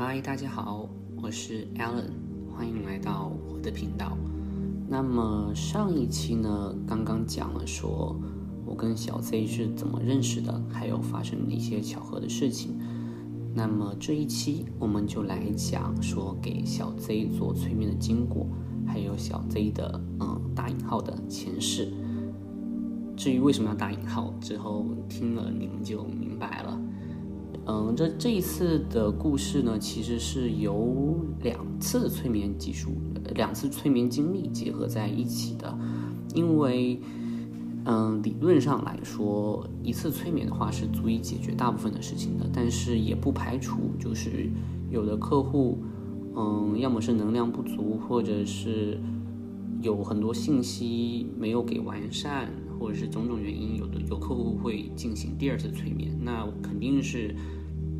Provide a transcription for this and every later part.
嗨，大家好，我是 Alan，欢迎来到我的频道。那么上一期呢，刚刚讲了说我跟小 Z 是怎么认识的，还有发生的一些巧合的事情。那么这一期我们就来讲说给小 Z 做催眠的经过，还有小 Z 的嗯打引号的前世。至于为什么要打引号，之后听了你们就明白了。嗯，这这一次的故事呢，其实是由两次催眠技术、两次催眠经历结合在一起的。因为，嗯，理论上来说，一次催眠的话是足以解决大部分的事情的。但是也不排除，就是有的客户，嗯，要么是能量不足，或者是有很多信息没有给完善，或者是种种原因，有的有客户会进行第二次催眠，那肯定是。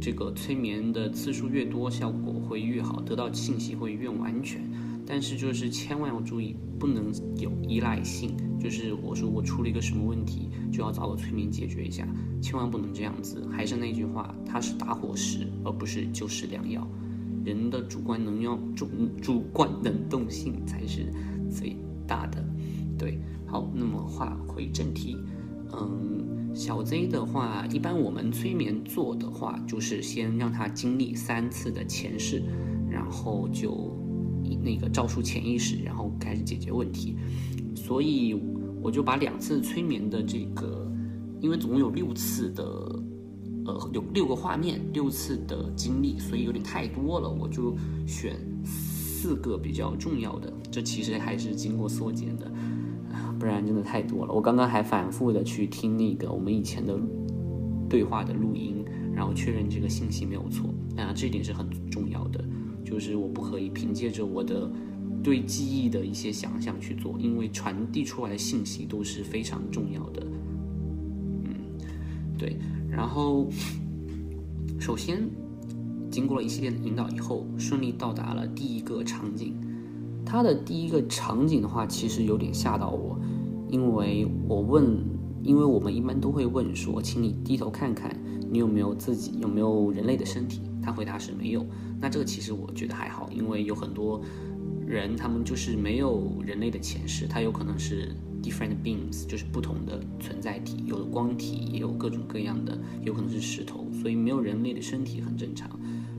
这个催眠的次数越多，效果会越好，得到信息会越完全。但是就是千万要注意，不能有依赖性。就是我说我出了一个什么问题，就要找个催眠解决一下，千万不能这样子。还是那句话，它是打火石，而不是救世良药。人的主观能量、主主观能动性才是最大的。对，好，那么话回正题，嗯。小 Z 的话，一般我们催眠做的话，就是先让他经历三次的前世，然后就那个照出潜意识，然后开始解决问题。所以我就把两次催眠的这个，因为总共有六次的，呃，有六个画面，六次的经历，所以有点太多了，我就选四个比较重要的。这其实还是经过缩减的。不然真的太多了。我刚刚还反复的去听那个我们以前的对话的录音，然后确认这个信息没有错。啊，这点是很重要的，就是我不可以凭借着我的对记忆的一些想象去做，因为传递出来的信息都是非常重要的。嗯，对。然后，首先经过了一系列的引导以后，顺利到达了第一个场景。他的第一个场景的话，其实有点吓到我，因为我问，因为我们一般都会问说，请你低头看看，你有没有自己有没有人类的身体？他回答是没有。那这个其实我觉得还好，因为有很多人他们就是没有人类的前世，他有可能是 different beings，就是不同的存在体，有光体，也有各种各样的，有可能是石头，所以没有人类的身体很正常。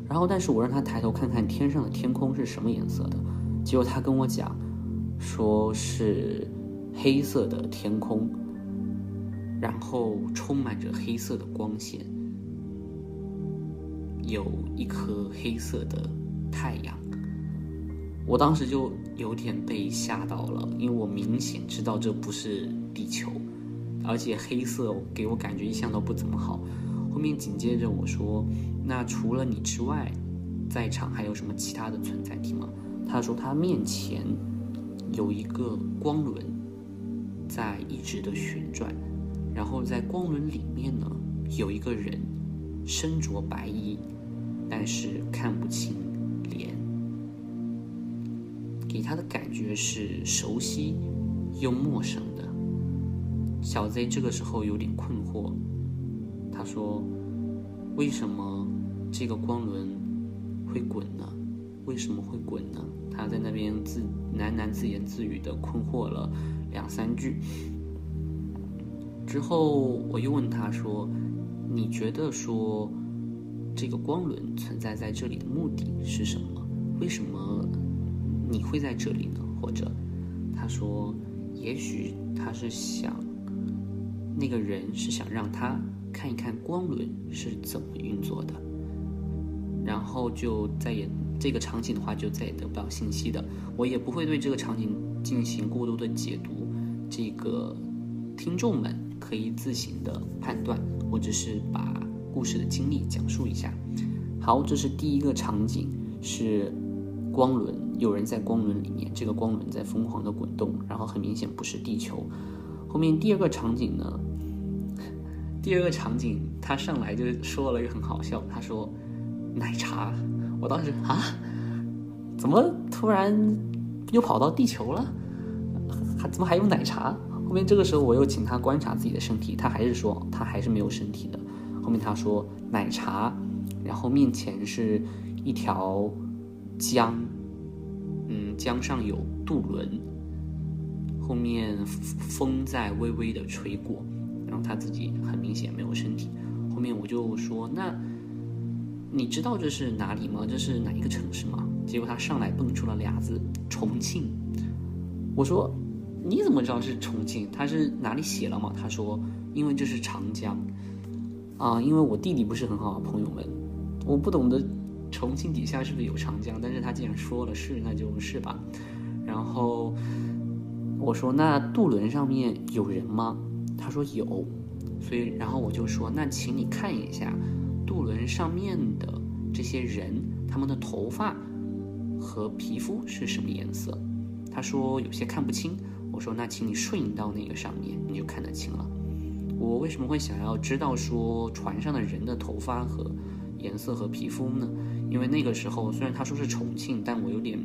然后，但是我让他抬头看看天上的天空是什么颜色的。结果他跟我讲，说是黑色的天空，然后充满着黑色的光线，有一颗黑色的太阳。我当时就有点被吓到了，因为我明显知道这不是地球，而且黑色给我感觉一向都不怎么好。后面紧接着我说：“那除了你之外，在场还有什么其他的存在体吗？”他说他面前有一个光轮在一直的旋转，然后在光轮里面呢有一个人身着白衣，但是看不清脸，给他的感觉是熟悉又陌生的。小 Z 这个时候有点困惑，他说：“为什么这个光轮会滚呢？为什么会滚呢？”他在那边自喃喃自言自语的困惑了两三句，之后我又问他说：“你觉得说这个光轮存在在这里的目的是什么？为什么你会在这里呢？”或者他说：“也许他是想那个人是想让他看一看光轮是怎么运作的，然后就再也。”这个场景的话，就再也得不到信息的。我也不会对这个场景进行过多的解读，这个听众们可以自行的判断。我只是把故事的经历讲述一下。好，这是第一个场景，是光轮，有人在光轮里面，这个光轮在疯狂的滚动，然后很明显不是地球。后面第二个场景呢？第二个场景他上来就说了一个很好笑，他说奶茶。我当时啊，怎么突然又跑到地球了？他怎么还有奶茶？后面这个时候我又请他观察自己的身体，他还是说他还是没有身体的。后面他说奶茶，然后面前是一条江，嗯，江上有渡轮，后面风在微微的吹过，然后他自己很明显没有身体。后面我就说：“那你知道这是哪里吗？这是哪一个城市吗？”结果他上来蹦出了俩字：“重庆。”我说：“你怎么知道是重庆？他是哪里写了吗？”他说：“因为这是长江。”啊，因为我地理不是很好，朋友们，我不懂得重庆底下是不是有长江，但是他既然说了是，那就是吧。然后我说：“那渡轮上面有人吗？”他说：“有。”所以，然后我就说：“那请你看一下渡轮上面的这些人，他们的头发和皮肤是什么颜色？”他说：“有些看不清。”我说：“那请你瞬移到那个上面，你就看得清了。”我为什么会想要知道说船上的人的头发和颜色和皮肤呢？因为那个时候虽然他说是重庆，但我有点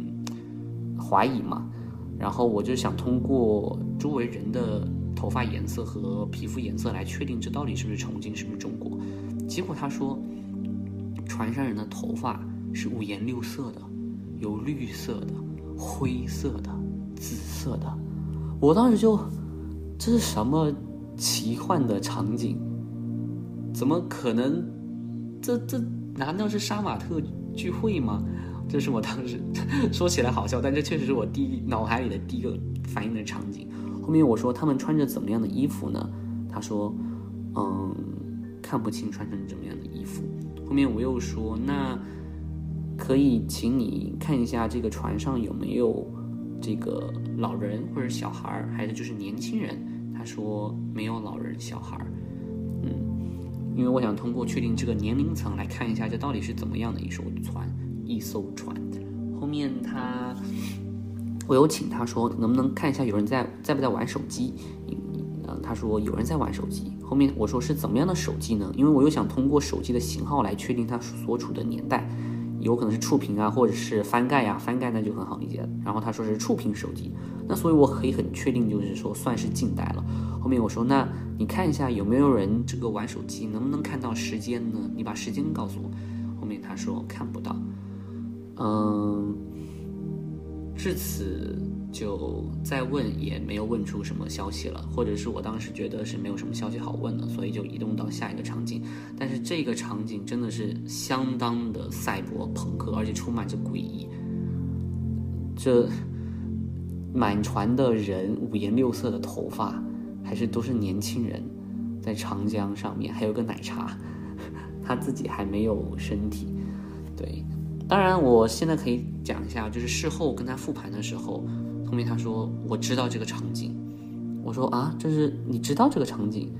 怀疑嘛。然后我就想通过周围人的头发颜色和皮肤颜色来确定这到底是不是重庆，是不是中国。结果他说，船上人的头发是五颜六色的，有绿色的、灰色的、紫色的。我当时就，这是什么？奇幻的场景，怎么可能？这这难道是杀马特聚会吗？这是我当时 说起来好笑，但这确实是我第一脑海里的第一个反应的场景。后面我说他们穿着怎么样的衣服呢？他说，嗯，看不清穿成怎么样的衣服。后面我又说，那可以请你看一下这个船上有没有这个老人或者小孩儿，还是就是年轻人。他说没有老人小孩儿，嗯，因为我想通过确定这个年龄层来看一下，这到底是怎么样的一艘船，一艘船。后面他，我有请他说能不能看一下有人在在不在玩手机，嗯，他说有人在玩手机。后面我说是怎么样的手机呢？因为我又想通过手机的型号来确定他所处的年代。有可能是触屏啊，或者是翻盖呀，翻盖那就很好理解了。然后他说是触屏手机，那所以我可以很确定，就是说算是近代了。后面我说，那你看一下有没有人这个玩手机，能不能看到时间呢？你把时间告诉我。后面他说看不到。嗯，至此。就再问也没有问出什么消息了，或者是我当时觉得是没有什么消息好问了，所以就移动到下一个场景。但是这个场景真的是相当的赛博朋克，而且充满着诡异。这满船的人，五颜六色的头发，还是都是年轻人，在长江上面，还有个奶茶，他自己还没有身体。对，当然我现在可以讲一下，就是事后跟他复盘的时候。后面他说：“我知道这个场景。”我说：“啊，这是你知道这个场景？”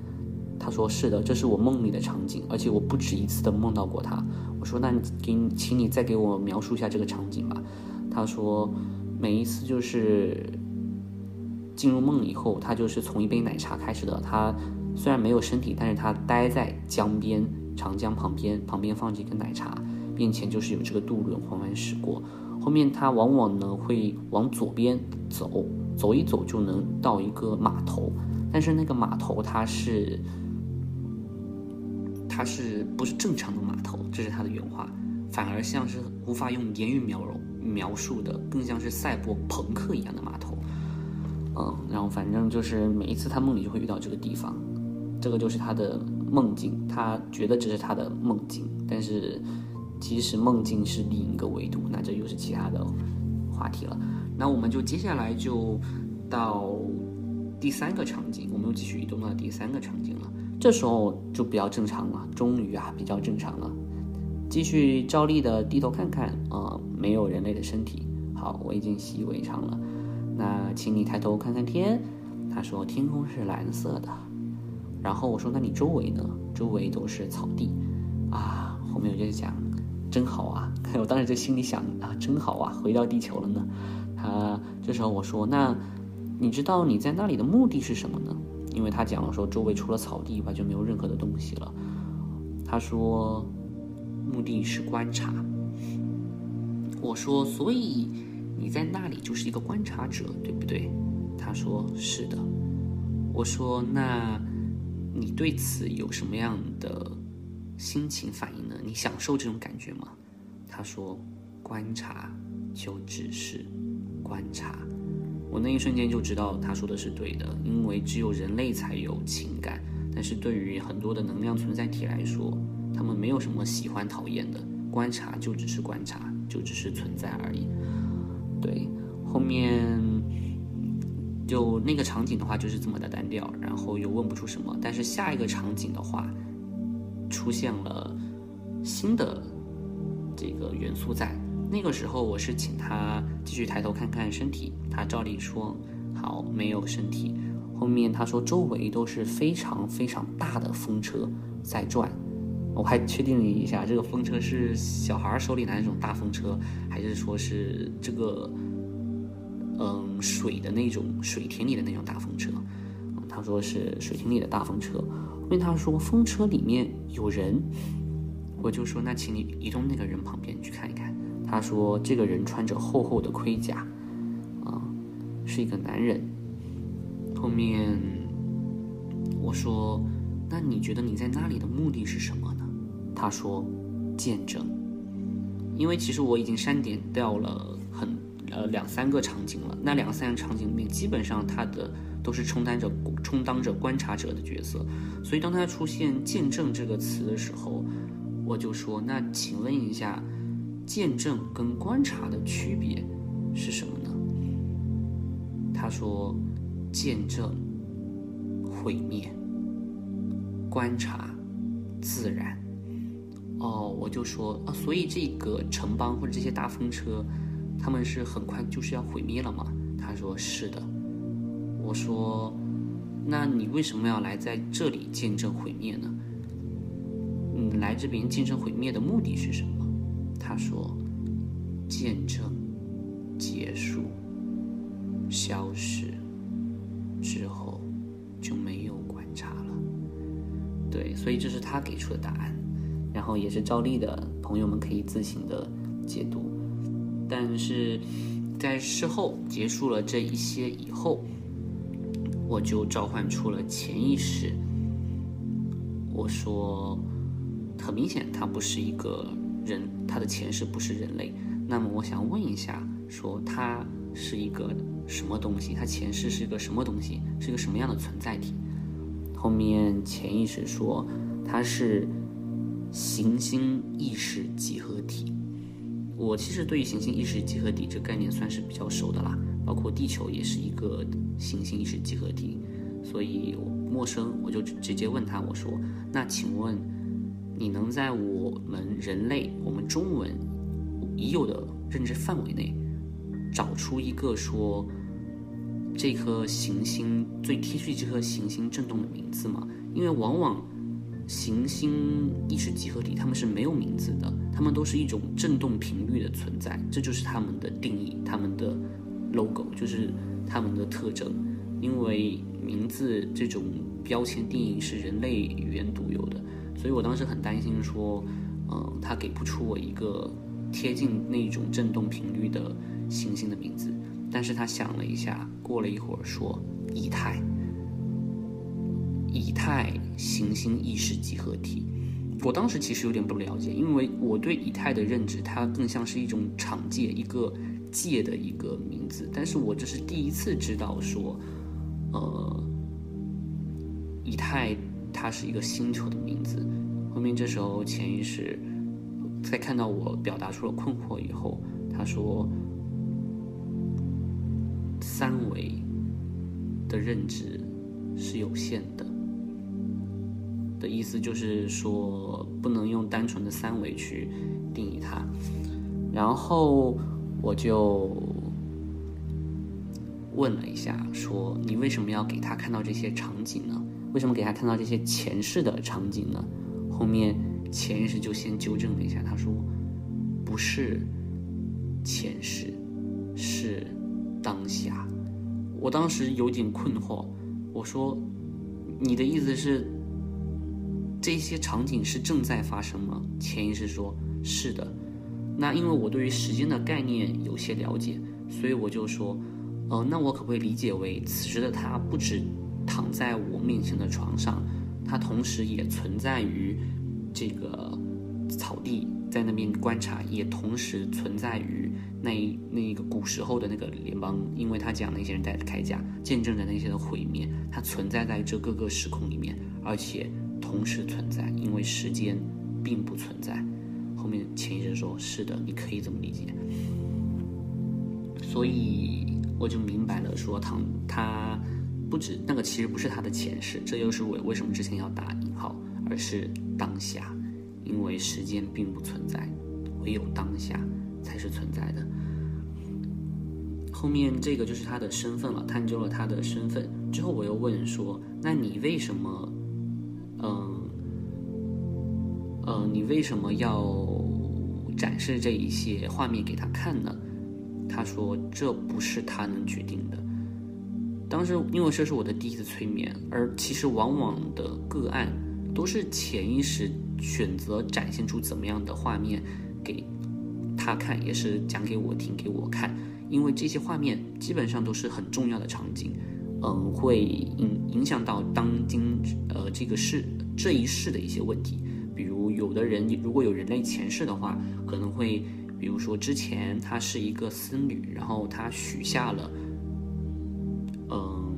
他说：“是的，这是我梦里的场景，而且我不止一次的梦到过他。”我说：“那你给你，请你再给我描述一下这个场景吧。”他说：“每一次就是进入梦以后，他就是从一杯奶茶开始的。他虽然没有身体，但是他待在江边，长江旁边，旁边放着一个奶茶，面前就是有这个渡轮缓缓驶过。”后面他往往呢会往左边走，走一走就能到一个码头，但是那个码头它是，它是不是正常的码头？这是他的原话，反而像是无法用言语描容描述的，更像是赛博朋克一样的码头。嗯，然后反正就是每一次他梦里就会遇到这个地方，这个就是他的梦境，他觉得这是他的梦境，但是。其实梦境是另一个维度，那这又是其他的话题了。那我们就接下来就到第三个场景，我们又继续移动到第三个场景了。这时候就比较正常了，终于啊比较正常了。继续照例的低头看看啊，没有人类的身体。好，我已经习以为常了。那请你抬头看看天。他说天空是蓝色的。然后我说那你周围呢？周围都是草地啊。后面我就讲。真好啊！我当时就心里想啊，真好啊，回到地球了呢。他这时候我说：“那你知道你在那里的目的是什么呢？”因为他讲了说，周围除了草地以外就没有任何的东西了。他说：“目的是观察。”我说：“所以你在那里就是一个观察者，对不对？”他说：“是的。”我说：“那你对此有什么样的？”心情反应呢？你享受这种感觉吗？他说：“观察就只是观察。”我那一瞬间就知道他说的是对的，因为只有人类才有情感，但是对于很多的能量存在体来说，他们没有什么喜欢讨厌的，观察就只是观察，就只是存在而已。对，后面就那个场景的话就是这么的单调，然后又问不出什么，但是下一个场景的话，出现了新的这个元素在。那个时候我是请他继续抬头看看身体，他照例说好没有身体。后面他说周围都是非常非常大的风车在转，我还确定了一下，这个风车是小孩手里拿那种大风车，还是说是这个嗯水的那种水田里的那种大风车？他说是水田里的大风车。后面他说风车里面有人，我就说那请你移动那个人旁边去看一看。他说：“这个人穿着厚厚的盔甲，啊，是一个男人。”后面我说：“那你觉得你在那里的目的是什么呢？”他说：“见证。”因为其实我已经删减掉了很呃两三个场景了，那两三个场景里面基本上他的都是充当着充当着观察者的角色，所以当他出现“见证”这个词的时候，我就说：“那请问一下。”见证跟观察的区别是什么呢？他说：“见证毁灭，观察自然。”哦，我就说啊，所以这个城邦或者这些大风车，他们是很快就是要毁灭了吗？他说：“是的。”我说：“那你为什么要来在这里见证毁灭呢？你来这边见证毁灭的目的是什么？”他说：“见证结束、消失之后就没有观察了。”对，所以这是他给出的答案，然后也是照例的朋友们可以自行的解读。但是在事后结束了这一些以后，我就召唤出了潜意识。我说：“很明显，他不是一个。”人，他的前世不是人类，那么我想问一下，说他是一个什么东西？他前世是一个什么东西？是一个什么样的存在体？后面潜意识说他是行星意识集合体。我其实对于行星意识集合体这概念算是比较熟的啦，包括地球也是一个行星意识集合体，所以我陌生我就直接问他，我说那请问？你能在我们人类、我们中文已有的认知范围内，找出一个说这颗行星最贴近这颗行星震动的名字吗？因为往往行星意识集合体它们是没有名字的，它们都是一种振动频率的存在，这就是它们的定义，它们的 logo 就是它们的特征。因为名字这种标签定义是人类语言独有的。所以我当时很担心，说，嗯，他给不出我一个贴近那种振动频率的行星的名字。但是他想了一下，过了一会儿说，以太，以太行星意识集合体。我当时其实有点不了解，因为我对以太的认知，它更像是一种场界，一个界的一个名字。但是我这是第一次知道说，呃，以太。它是一个星球的名字。后面这时候潜意识在看到我表达出了困惑以后，他说：“三维的认知是有限的，的意思就是说不能用单纯的三维去定义它。”然后我就问了一下，说：“你为什么要给他看到这些场景呢？”为什么给他看到这些前世的场景呢？后面潜意识就先纠正了一下，他说：“不是前世，是当下。”我当时有点困惑，我说：“你的意思是这些场景是正在发生吗？”潜意识说：“是的。”那因为我对于时间的概念有些了解，所以我就说：“呃，那我可不可以理解为此时的他不止？”躺在我面前的床上，他同时也存在于这个草地在那边观察，也同时存在于那那个古时候的那个联邦，因为他讲那些人带着铠甲，见证着那些的毁灭，它存在在这各个时空里面，而且同时存在，因为时间并不存在。后面潜意识说：“是的，你可以这么理解。”所以我就明白了，说唐他不止那个，其实不是他的前世，这又是我为什么之前要打引号，而是当下。因为时间并不存在，唯有当下才是存在的。后面这个就是他的身份了，探究了他的身份之后，我又问说：“那你为什么，嗯，呃，你为什么要展示这一些画面给他看呢？”他说：“这不是他能决定的。”当时因为这是我的第一次催眠，而其实往往的个案都是潜意识。选择展现出怎么样的画面给他看，也是讲给我听，给我看。因为这些画面基本上都是很重要的场景，嗯，会影影响到当今呃这个世这一世的一些问题。有的人如果有人类前世的话，可能会比如说之前她是一个僧侣，然后她许下了嗯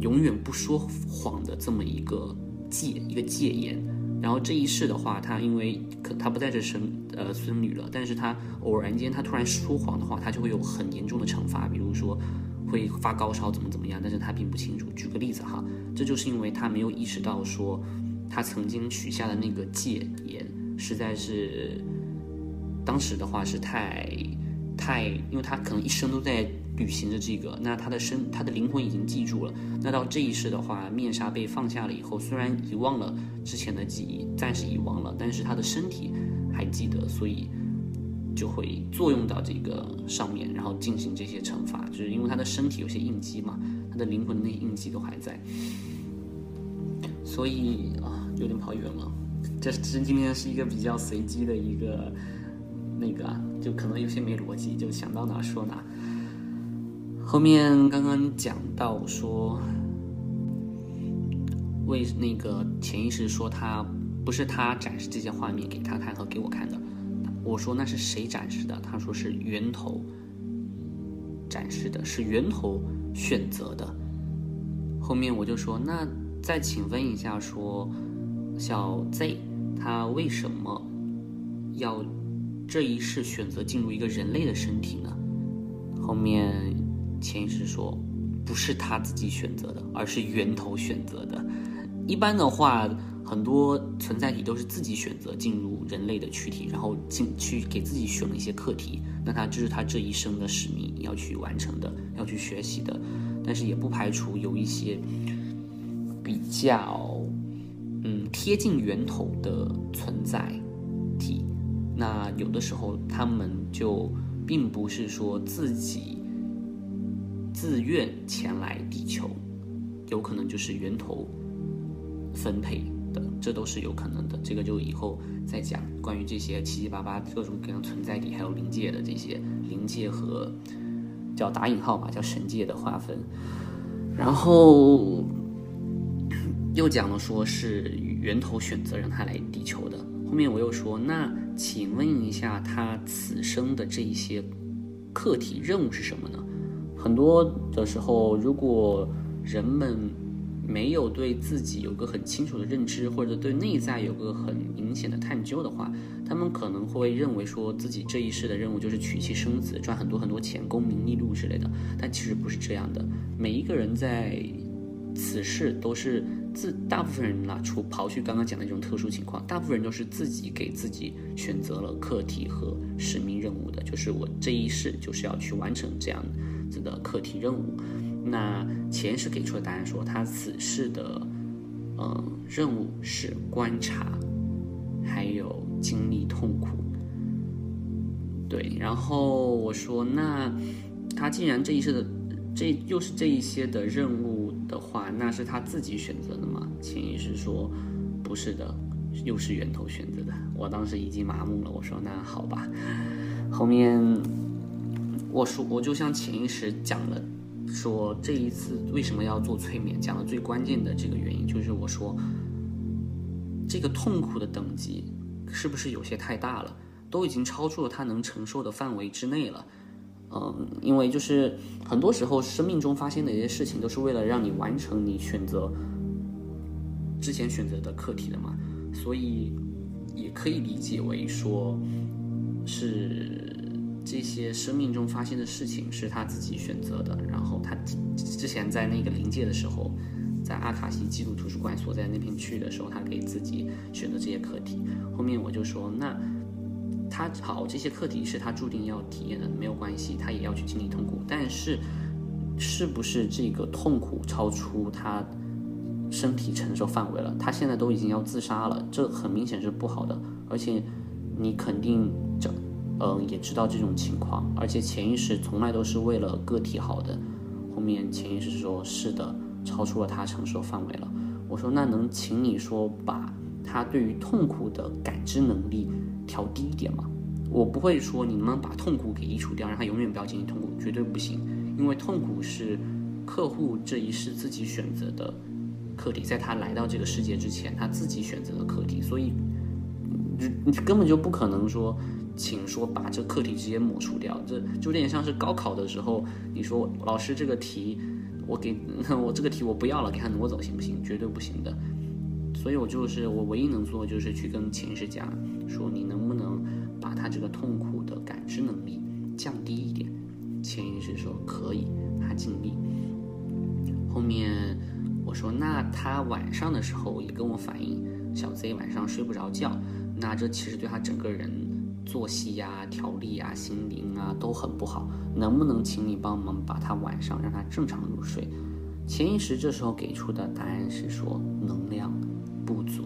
永远不说谎的这么一个戒一个戒言。然后这一世的话，他因为可他不再是神呃孙女了，但是他偶然间他突然说谎的话，他就会有很严重的惩罚，比如说会发高烧怎么怎么样，但是他并不清楚。举个例子哈，这就是因为他没有意识到说他曾经许下的那个戒言实在是当时的话是太太，因为他可能一生都在。履行着这个，那他的身，他的灵魂已经记住了。那到这一世的话，面纱被放下了以后，虽然遗忘了之前的记忆，暂时遗忘了，但是他的身体还记得，所以就会作用到这个上面，然后进行这些惩罚。就是因为他的身体有些印记嘛，他的灵魂那些印记都还在。所以啊，有点跑远了。这这今天是一个比较随机的一个那个，就可能有些没逻辑，就想到哪说哪。后面刚刚讲到说，为那个潜意识说他不是他展示这些画面给他看和给我看的，我说那是谁展示的？他说是源头展示的，是源头选择的。后面我就说，那再请问一下，说小 Z 他为什么要这一世选择进入一个人类的身体呢？后面。潜意识说，不是他自己选择的，而是源头选择的。一般的话，很多存在体都是自己选择进入人类的躯体，然后进去给自己选了一些课题。那他这是他这一生的使命要去完成的，要去学习的。但是也不排除有一些比较贴近源头的存在体。那有的时候他们就并不是说自己。自愿前来地球，有可能就是源头分配的，这都是有可能的。这个就以后再讲关于这些七七八八各种各样存在体，还有灵界的这些灵界和叫打引号吧，叫神界的划分。然后又讲了说是源头选择让他来地球的。后面我又说，那请问一下，他此生的这一些课题任务是什么呢？很多的时候，如果人们没有对自己有个很清楚的认知，或者对内在有个很明显的探究的话，他们可能会认为说自己这一世的任务就是娶妻生子、赚很多很多钱、功名利禄之类的。但其实不是这样的。每一个人在此世都是自，大部分人啦，除刨去刚刚讲的这种特殊情况，大部分人都是自己给自己选择了课题和使命任务的，就是我这一世就是要去完成这样。子的课题任务，那前世给出的答案说，他此世的，呃，任务是观察，还有经历痛苦。对，然后我说，那他既然这一世的，这又是这一些的任务的话，那是他自己选择的吗？潜意识说，不是的，又是源头选择的。我当时已经麻木了，我说那好吧，后面。我说，我就像潜意识讲了，说这一次为什么要做催眠，讲的最关键的这个原因就是我说，这个痛苦的等级是不是有些太大了？都已经超出了他能承受的范围之内了。嗯，因为就是很多时候生命中发生的一些事情，都是为了让你完成你选择之前选择的课题的嘛，所以也可以理解为说是这些生命中发生的事情是他自己选择的。然后他之前在那个临界的时候，在阿卡西记录图书馆所在那片区域的时候，他给自己选择这些课题。后面我就说那。他好，这些课题是他注定要体验的，没有关系，他也要去经历痛苦。但是，是不是这个痛苦超出他身体承受范围了？他现在都已经要自杀了，这很明显是不好的。而且，你肯定这，嗯，也知道这种情况。而且，潜意识从来都是为了个体好的。后面潜意识说：“是的，超出了他承受范围了。”我说：“那能请你说，把他对于痛苦的感知能力？”调低一点嘛，我不会说你能不能把痛苦给移除掉，让他永远不要经历痛苦，绝对不行。因为痛苦是客户这一世自己选择的课题，在他来到这个世界之前，他自己选择的课题，所以你你根本就不可能说，请说把这课题直接抹除掉，这就有点像是高考的时候，你说老师这个题我给 我这个题我不要了，给他挪走行不行？绝对不行的。所以我就是我唯一能做的就是去跟潜意识讲，说你能不能把他这个痛苦的感知能力降低一点？潜意识说可以，他尽力。后面我说那他晚上的时候也跟我反映，小 Z 晚上睡不着觉，那这其实对他整个人作息呀、调理啊、心灵啊都很不好，能不能请你帮忙把他晚上让他正常入睡？潜意识这时候给出的答案是说能量。不足，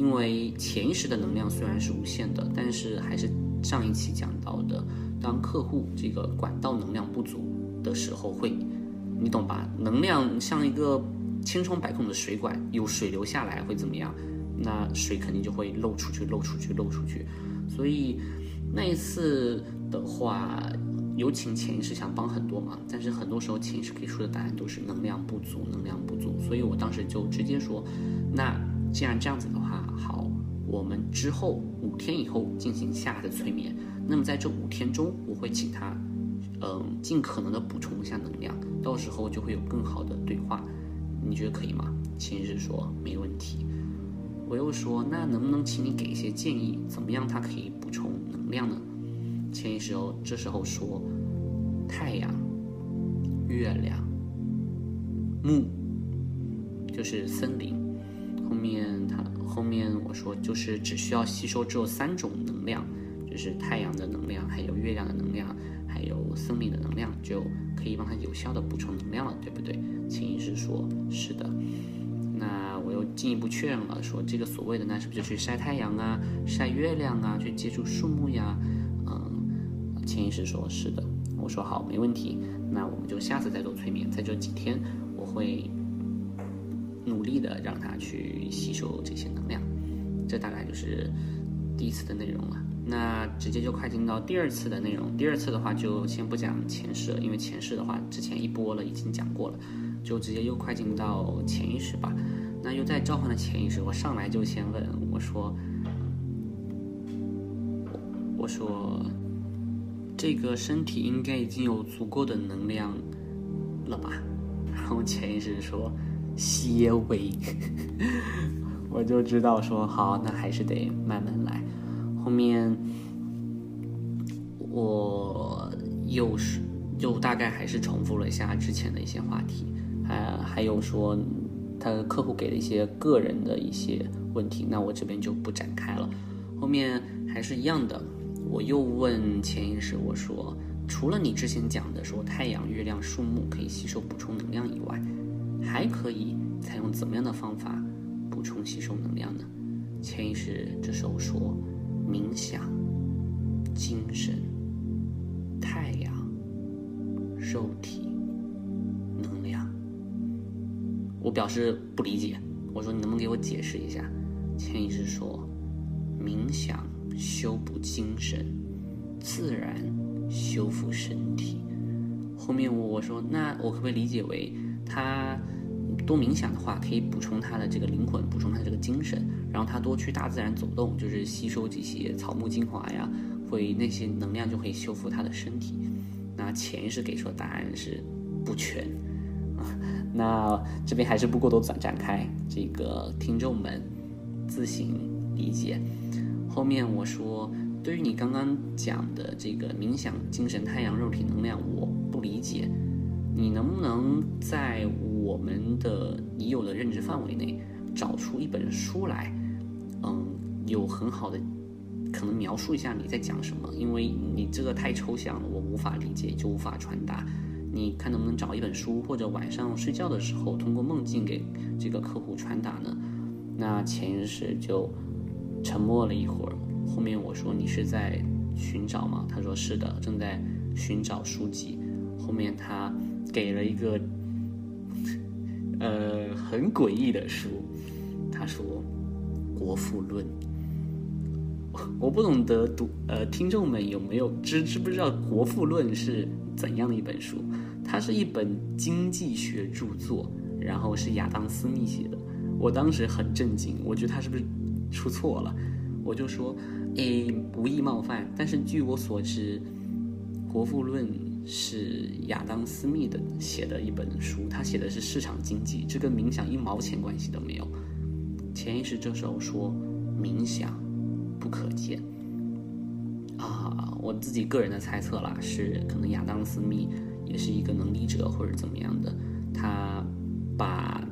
因为潜意识的能量虽然是无限的，但是还是上一期讲到的，当客户这个管道能量不足的时候，会，你懂吧？能量像一个千疮百孔的水管，有水流下来会怎么样？那水肯定就会漏出去，漏出去，漏出去。所以那一次的话。有请潜意识想帮很多忙，但是很多时候潜意识给出的答案都是能量不足，能量不足。所以我当时就直接说，那既然这样子的，好，我们之后五天以后进行下次催眠。那么在这五天中，我会请他，嗯，尽可能的补充一下能量，到时候就会有更好的对话。你觉得可以吗？潜意识说没问题。我又说，那能不能请你给一些建议，怎么样他可以补充能量呢？潜意识哦，这时候说太阳、月亮、木，就是森林。后面他后面我说就是只需要吸收只有三种能量，就是太阳的能量，还有月亮的能量，还有森林的能量，就可以帮他有效的补充能量了，对不对？潜意识说是的。那我又进一步确认了，说这个所谓的那是不是就去晒太阳啊、晒月亮啊、去接触树木呀？嗯潜意识说：“是的。”我说：“好，没问题。那我们就下次再做催眠。在这几天，我会努力的让他去吸收这些能量。这大概就是第一次的内容了。那直接就快进到第二次的内容。第二次的话，就先不讲前世，因为前世的话之前一播了，已经讲过了，就直接又快进到潜意识吧。那又在召唤的潜意识，我上来就先问我说：“我说。”这个身体应该已经有足够的能量了吧？然后潜意识说：“些微。”我就知道说好，那还是得慢慢来。后面我又是又大概还是重复了一下之前的一些话题，还还有说他客户给的一些个人的一些问题，那我这边就不展开了。后面还是一样的。我又问潜意识，我说，除了你之前讲的说太阳、月亮、树木可以吸收补充能量以外，还可以采用怎么样的方法补充吸收能量呢？潜意识这时候说，冥想、精神、太阳、肉体、能量。我表示不理解，我说你能不能给我解释一下？潜意识说，冥想。修补精神，自然修复身体。后面我我说，那我可不可以理解为，他多冥想的话，可以补充他的这个灵魂，补充他这个精。神，然后他多去大自然走动，就是吸收这些草木精华呀，会那些能量就会修复他的身体。那潜意识给出的答案是不全啊。那这边还是不过多展展开，这个听众们自行理解。后面我说，对于你刚刚讲的这个冥想、精神、太阳、肉体能量，我不理解。你能不能在我们的已有的认知范围内找出一本书来？嗯，有很好的可能描述一下你在讲什么？因为你这个太抽象了，我无法理解，就无法传达。你看能不能找一本书，或者晚上睡觉的时候通过梦境给这个客户传达呢？那潜意识就沉默了一会儿。后面我说你是在寻找吗？他说是的，正在寻找书籍。后面他。给了一个，呃，很诡异的书。他说，《国富论》。我不懂得读，呃，听众们有没有知知不知道《国富论》是怎样的一本书？它是一本经济学著作，然后是亚当·斯密写的。我当时很震惊，我觉得他是不是出错了？我就说，诶，无意冒犯，但是据我所知，《国富论》。是亚当·斯密的写的一本书，他写的是市场经济，这跟冥想一毛钱关系都没有。潜意识这时候说冥想不可见啊，我自己个人的猜测啦，是可能亚当·斯密也是一个能力者或者怎么样的，他把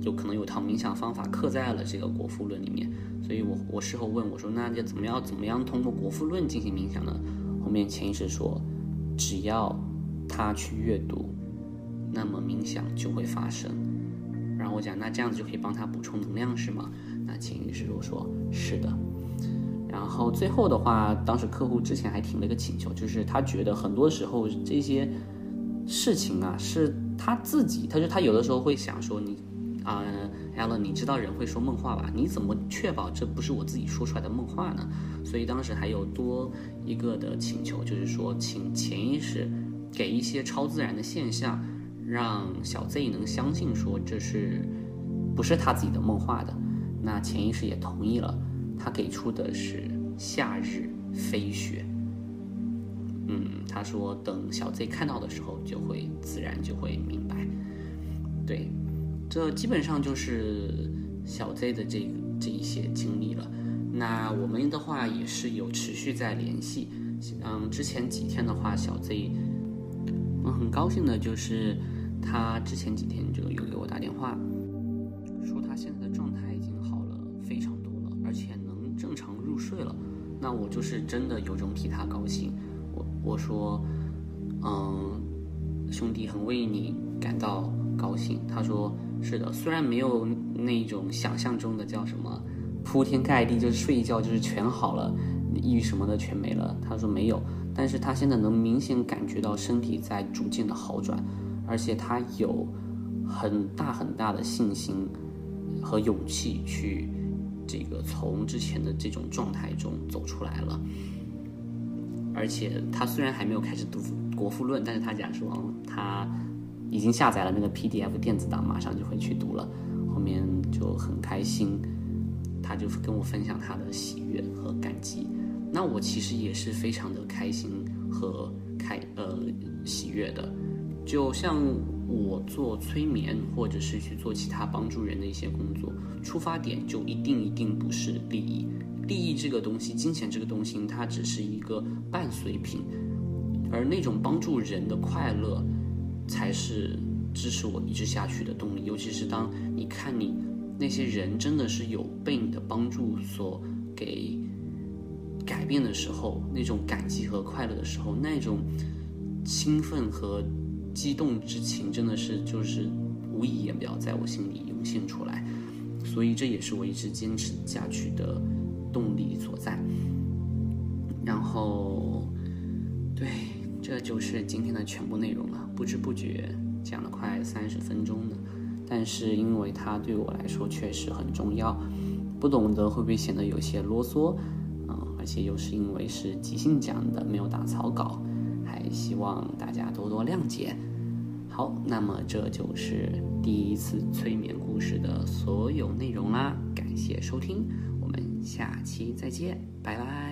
有可能有套冥想方法刻在了这个《国富论》里面，所以我我事后问我说，那要怎么样怎么样通过《国富论》进行冥想呢？后面潜意识说。只要他去阅读，那么冥想就会发生。然后我讲，那这样子就可以帮他补充能量是吗？那潜意识就说是的。然后最后的话，当时客户之前还提了一个请求，就是他觉得很多时候这些事情啊，是他自己，他说他有的时候会想说你。啊，Allen，你知道人会说梦话吧？你怎么确保这不是我自己说出来的梦话呢？所以当时还有多一个的请求，就是说，请潜意识给一些超自然的现象，让小 Z 能相信说这是不是他自己的梦话的。那潜意识也同意了，他给出的是夏日飞雪。嗯，他说等小 Z 看到的时候，就会自然就会明白。对。这基本上就是小 Z 的这这一些经历了。那我们的话也是有持续在联系。嗯，之前几天的话，小 Z，我很高兴的就是他之前几天就有给我打电话，说他现在的状态已经好了非常多了，而且能正常入睡了。那我就是真的有种替他高兴。我我说，嗯，兄弟很为你感到高兴。他说。是的，虽然没有那种想象中的叫什么铺天盖地，就是睡一觉就是全好了，抑郁什么的全没了。他说没有，但是他现在能明显感觉到身体在逐渐的好转，而且他有很大很大的信心和勇气去这个从之前的这种状态中走出来了。而且他虽然还没有开始读《国富论》，但是他讲说他。已经下载了那个 PDF 电子档，马上就会去读了。后面就很开心，他就跟我分享他的喜悦和感激。那我其实也是非常的开心和开呃喜悦的。就像我做催眠或者是去做其他帮助人的一些工作，出发点就一定一定不是利益。利益这个东西，金钱这个东西，它只是一个伴随品，而那种帮助人的快乐。才是支持我一直下去的动力，尤其是当你看你那些人真的是有被你的帮助所给改变的时候，那种感激和快乐的时候，那种兴奋和激动之情，真的是就是无以言表，在我心里涌现出来。所以这也是我一直坚持下去的动力所在。然后，对。这就是今天的全部内容了，不知不觉讲了快三十分钟了，但是因为它对我来说确实很重要，不懂得会不会显得有些啰嗦，嗯，而且又是因为是即兴讲的，没有打草稿，还希望大家多多谅解。好，那么这就是第一次催眠故事的所有内容啦。感谢收听，我们下期再见，拜拜。